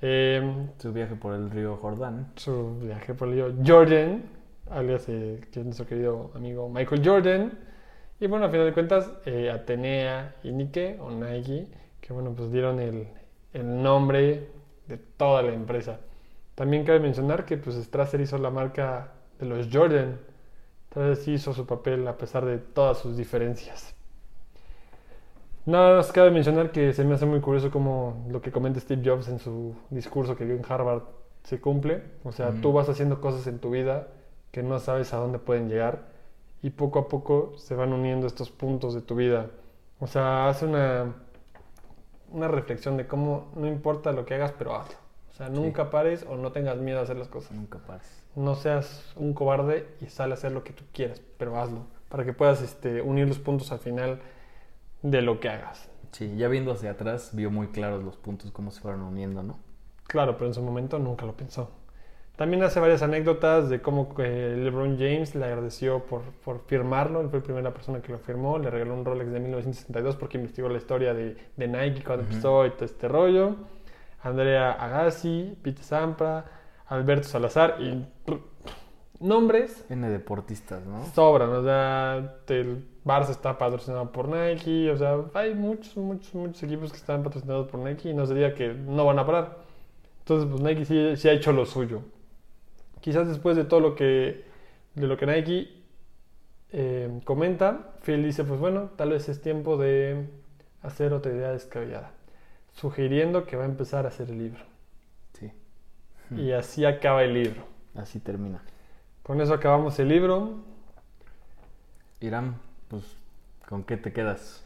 em, Su viaje por el río Jordán. su viaje por el río Jordan, alias eh, que es nuestro querido amigo Michael Jordan. Y bueno, a final de cuentas, eh, Atenea y Nike, o Nike, que bueno, pues dieron el, el nombre de toda la empresa. También cabe mencionar que pues Strasser hizo la marca de los Jordan. Entonces sí hizo su papel a pesar de todas sus diferencias. Nada más cabe mencionar que se me hace muy curioso como lo que comenta Steve Jobs en su discurso que dio en Harvard se cumple. O sea, Ujú. tú vas haciendo cosas en tu vida que no sabes a dónde pueden llegar y poco a poco se van uniendo estos puntos de tu vida. O sea, hace una, una reflexión de cómo no importa lo que hagas, pero hazlo. O sea, nunca pares o no tengas miedo a hacer las cosas. Nunca pares. No seas un cobarde y sale a hacer lo que tú quieras, pero hazlo. Para que puedas este, unir los puntos al final de lo que hagas. Sí, ya viendo hacia atrás, vio muy claros los puntos, cómo se fueron uniendo, ¿no? Claro, pero en su momento nunca lo pensó. También hace varias anécdotas de cómo eh, LeBron James le agradeció por, por firmarlo. Él fue la primera persona que lo firmó. Le regaló un Rolex de 1962 porque investigó la historia de, de Nike cuando Ujú. empezó y todo este rollo. Andrea Agassi, Pete Sampra, Alberto Salazar y nombres N deportistas, ¿no? sobran. O sea, el Barça está patrocinado por Nike. O sea, hay muchos, muchos, muchos equipos que están patrocinados por Nike y no sería que no van a parar. Entonces, pues Nike sí, sí ha hecho lo suyo. Quizás después de todo lo que, de lo que Nike eh, comenta, Phil dice, pues bueno, tal vez es tiempo de hacer otra idea descabellada. Sugiriendo que va a empezar a hacer el libro. Y así acaba el libro. Así termina. Con eso acabamos el libro. Irán, pues, ¿con qué te quedas?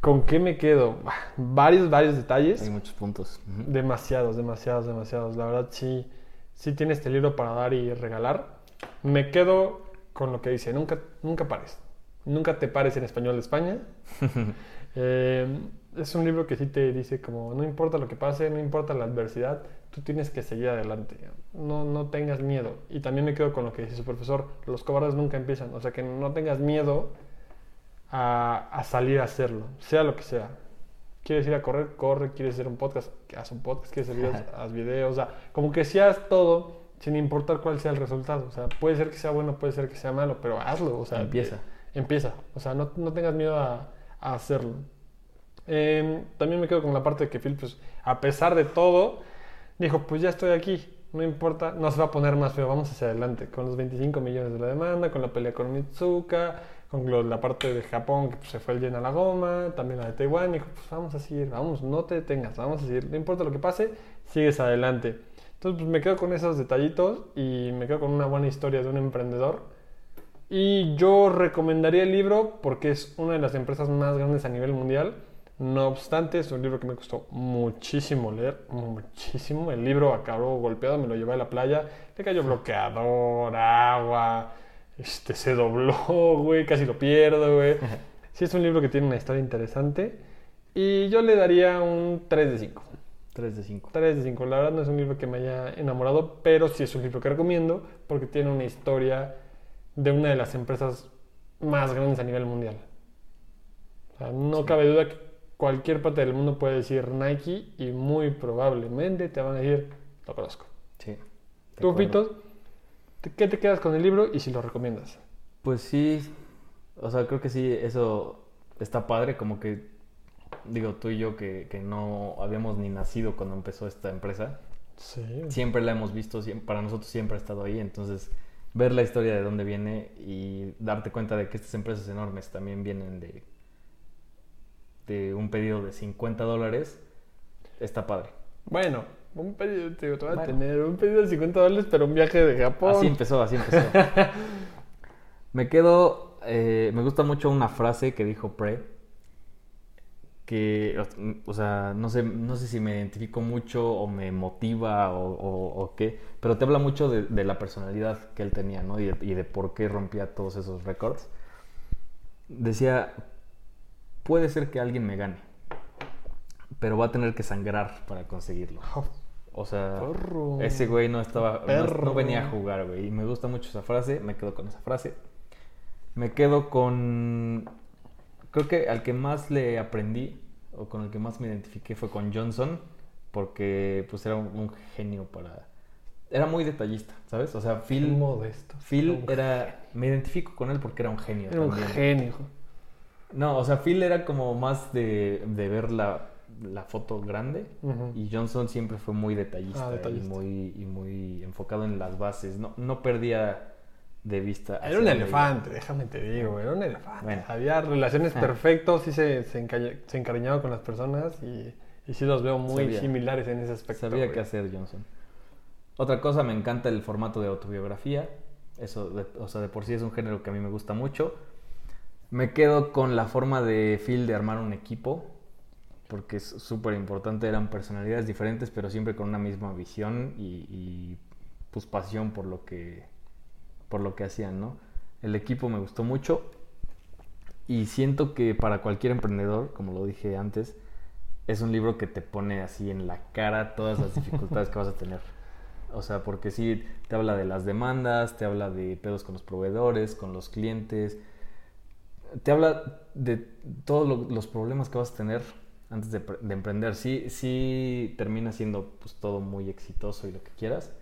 ¿Con qué me quedo? Bah, Varios, varios detalles. Hay muchos puntos. Demasiados, demasiados, demasiados. La verdad sí, sí tiene este libro para dar y regalar. Me quedo con lo que dice, nunca, nunca pares. Nunca te pares en español de España. Eh, es un libro que sí te dice como, no importa lo que pase, no importa la adversidad, tú tienes que seguir adelante. No, no tengas miedo. Y también me quedo con lo que dice su profesor, los cobardes nunca empiezan. O sea, que no tengas miedo a, a salir a hacerlo, sea lo que sea. ¿Quieres ir a correr? Corre. ¿Quieres hacer un podcast? Haz un podcast. ¿Quieres hacer videos? Haz videos. O sea, como que si haz todo sin importar cuál sea el resultado. O sea, puede ser que sea bueno, puede ser que sea malo, pero hazlo. O sea, Empieza. empieza. O sea, no, no tengas miedo a, a hacerlo. Eh, también me quedo con la parte de que Phil, pues, a pesar de todo, dijo, pues ya estoy aquí. No importa, no se va a poner más feo, vamos hacia adelante. Con los 25 millones de la demanda, con la pelea con Mitsuka, con la parte de Japón que pues, se fue el yen a la goma, también la de Taiwán, dijo, pues vamos a seguir, vamos, no te detengas, vamos a seguir, no importa lo que pase, sigues adelante. Entonces pues me quedo con esos detallitos y me quedo con una buena historia de un emprendedor. Y yo recomendaría el libro porque es una de las empresas más grandes a nivel mundial. No obstante, es un libro que me costó muchísimo leer, muchísimo. El libro acabó golpeado, me lo llevé a la playa, le cayó bloqueador, agua, este, se dobló, güey, casi lo pierdo, güey. Sí, es un libro que tiene una historia interesante y yo le daría un 3 de 5. 3 de 5. 3 de 5. La verdad no es un libro que me haya enamorado, pero sí es un libro que recomiendo porque tiene una historia de una de las empresas más grandes a nivel mundial. O sea, no Sí. cabe duda que cualquier parte del mundo puede decir Nike y muy probablemente te van a decir, lo conozco. Sí. ¿Tú, te- qué te quedas con el libro y si lo recomiendas? Pues sí, o sea, creo que sí, eso está padre, como que, digo, tú y yo que, que no habíamos ni nacido cuando empezó esta empresa, Sí. siempre la hemos visto, para nosotros siempre ha estado ahí, entonces ver la historia de dónde viene y darte cuenta de que estas empresas enormes también vienen de, de un pedido de 50 dólares, está padre. Bueno, un pedido, te voy a Bueno. tener un pedido de 50 dólares, pero un viaje de Japón. Así empezó, así empezó. me quedo, eh, me gusta mucho una frase que dijo Pre, que, o sea, no sé, no sé si me identifico mucho o me motiva o, o- o qué, pero te habla mucho de, de la personalidad que él tenía, ¿no? Y de, y de por qué rompía todos esos récords. Decía, puede ser que alguien me gane, pero va a tener que sangrar para conseguirlo. O sea, ese güey no estaba, no, venía a jugar, güey. Y me gusta mucho esa frase, me quedo con esa frase. Me quedo con, creo que al que más le aprendí o con el que más me identifiqué fue con Johnson, porque pues era un, un genio para, era muy detallista, ¿sabes? O sea, Phil, modesto. Phil Un- era, me identifico con él porque era un genio Era un también. genio. No, o sea, Phil era como más de, de ver la, la foto grande y Johnson siempre fue muy detallista, Ah, detallista. Y, muy, y muy enfocado en las bases. No, no perdía de vista. Era un elefante, déjame te digo, era un elefante. Bueno. Había relaciones Ah. perfectas, sí se, se, encalle- se encariñaba con las personas y, y sí los veo muy Sabía. similares en ese aspecto. Sabía güey. qué hacer Johnson. Otra cosa, me encanta el formato de autobiografía. Eso, de- o sea, de por sí es un género que a mí me gusta mucho. Me quedo con la forma de Phil de armar un equipo, porque es súper importante. Eran personalidades diferentes, pero siempre con una misma visión y, y, pues pasión por lo que por lo que hacían, ¿no? El equipo me gustó mucho y siento que para cualquier emprendedor, como lo dije antes, es un libro que te pone así en la cara todas las dificultades que vas a tener. O sea, porque sí te habla de las demandas, te habla de pedos con los proveedores, con los clientes, te habla de todos lo- los problemas que vas a tener antes de, pre- de emprender. Sí, sí termina siendo pues todo muy exitoso y lo que quieras,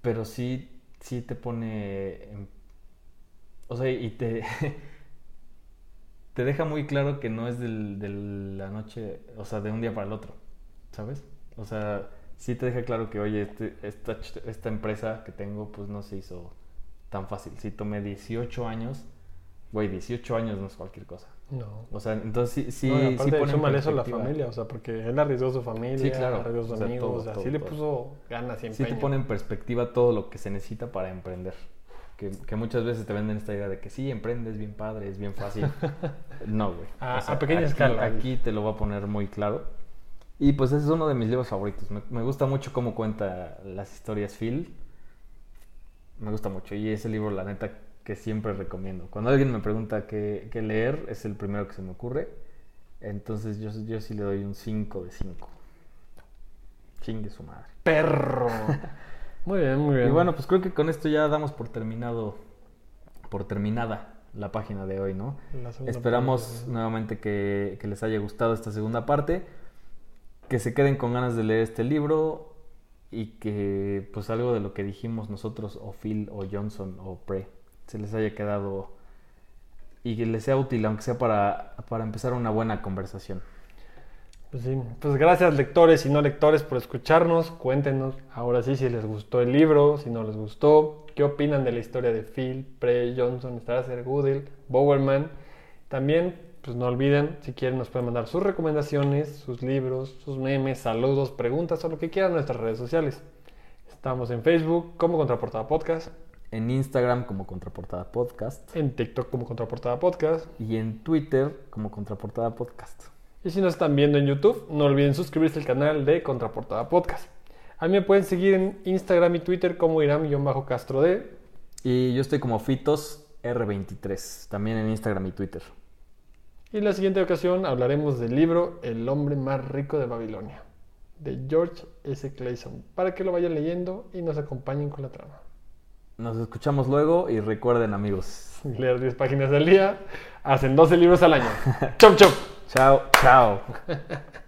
pero sí, sí te pone, o sea, y te, te deja muy claro que no es de la noche, o sea, de un día para el otro, ¿sabes? O sea, sí te deja claro que, oye, este- esta, esta empresa que tengo, pues no se hizo tan fácil. Sí tomé 18 años, güey, 18 años no es cualquier cosa. No. O sea, entonces sí, sí, No, y sí aparte, pone en súmale eso a la familia, o sea, porque él arriesgó su familia, Sí, claro. arriesgó sus O sea, amigos, todo, o sea, todo, sí le todo. puso ganas y Sí empeño. te pone en perspectiva todo lo que se necesita para emprender. Que, que muchas veces te venden esta idea de que sí, emprendes bien padre, es bien fácil. No, güey. A- a pequeña aquí, escala. Aquí te lo voy a poner muy claro. Y pues ese es uno de mis libros favoritos. Me, me gusta mucho cómo cuenta las historias Phil. Me gusta mucho. Y ese libro, la neta, que siempre recomiendo. Cuando alguien me pregunta qué, qué leer, es el primero que se me ocurre. Entonces yo, yo sí le doy un 5 de 5. Chingue su madre. Perro. muy bien, muy bien. Y bueno, pues creo que con esto ya damos por terminado, por terminada la página de hoy, ¿no? Esperamos parte, ¿no? nuevamente que, que les haya gustado esta segunda parte, que se queden con ganas de leer este libro y que pues algo de lo que dijimos nosotros o Phil o Johnson o Pre se les haya quedado y que les sea útil, aunque sea para, para empezar una buena conversación. Pues sí, pues gracias lectores y no lectores por escucharnos. Cuéntenos ahora sí si les gustó el libro, si no les gustó, qué opinan de la historia de Phil, Pre, Johnson, Strasser, Goodell, Bowerman. También, pues no olviden, si quieren nos pueden mandar sus recomendaciones, sus libros, sus memes, saludos, preguntas o lo que quieran en nuestras redes sociales. Estamos en Facebook como Contraportada Podcast. En Instagram como Contraportada Podcast En TikTok como Contraportada Podcast. y en Twitter como Contraportada Podcast. Y si nos están viendo en YouTube, no olviden suscribirse al canal de Contraportada Podcast. A mí me pueden seguir en Instagram y Twitter como Iram-Castro D. Y yo estoy como Fitos R23, también en Instagram y Twitter. Y en la siguiente ocasión hablaremos del libro El hombre más rico de Babilonia, de George S. Clayson, para que lo vayan leyendo y nos acompañen con la trama. Nos escuchamos luego y recuerden amigos. Leer 10 páginas al día, hacen 12 libros al año. ¡Chop, chop! Chao, chao.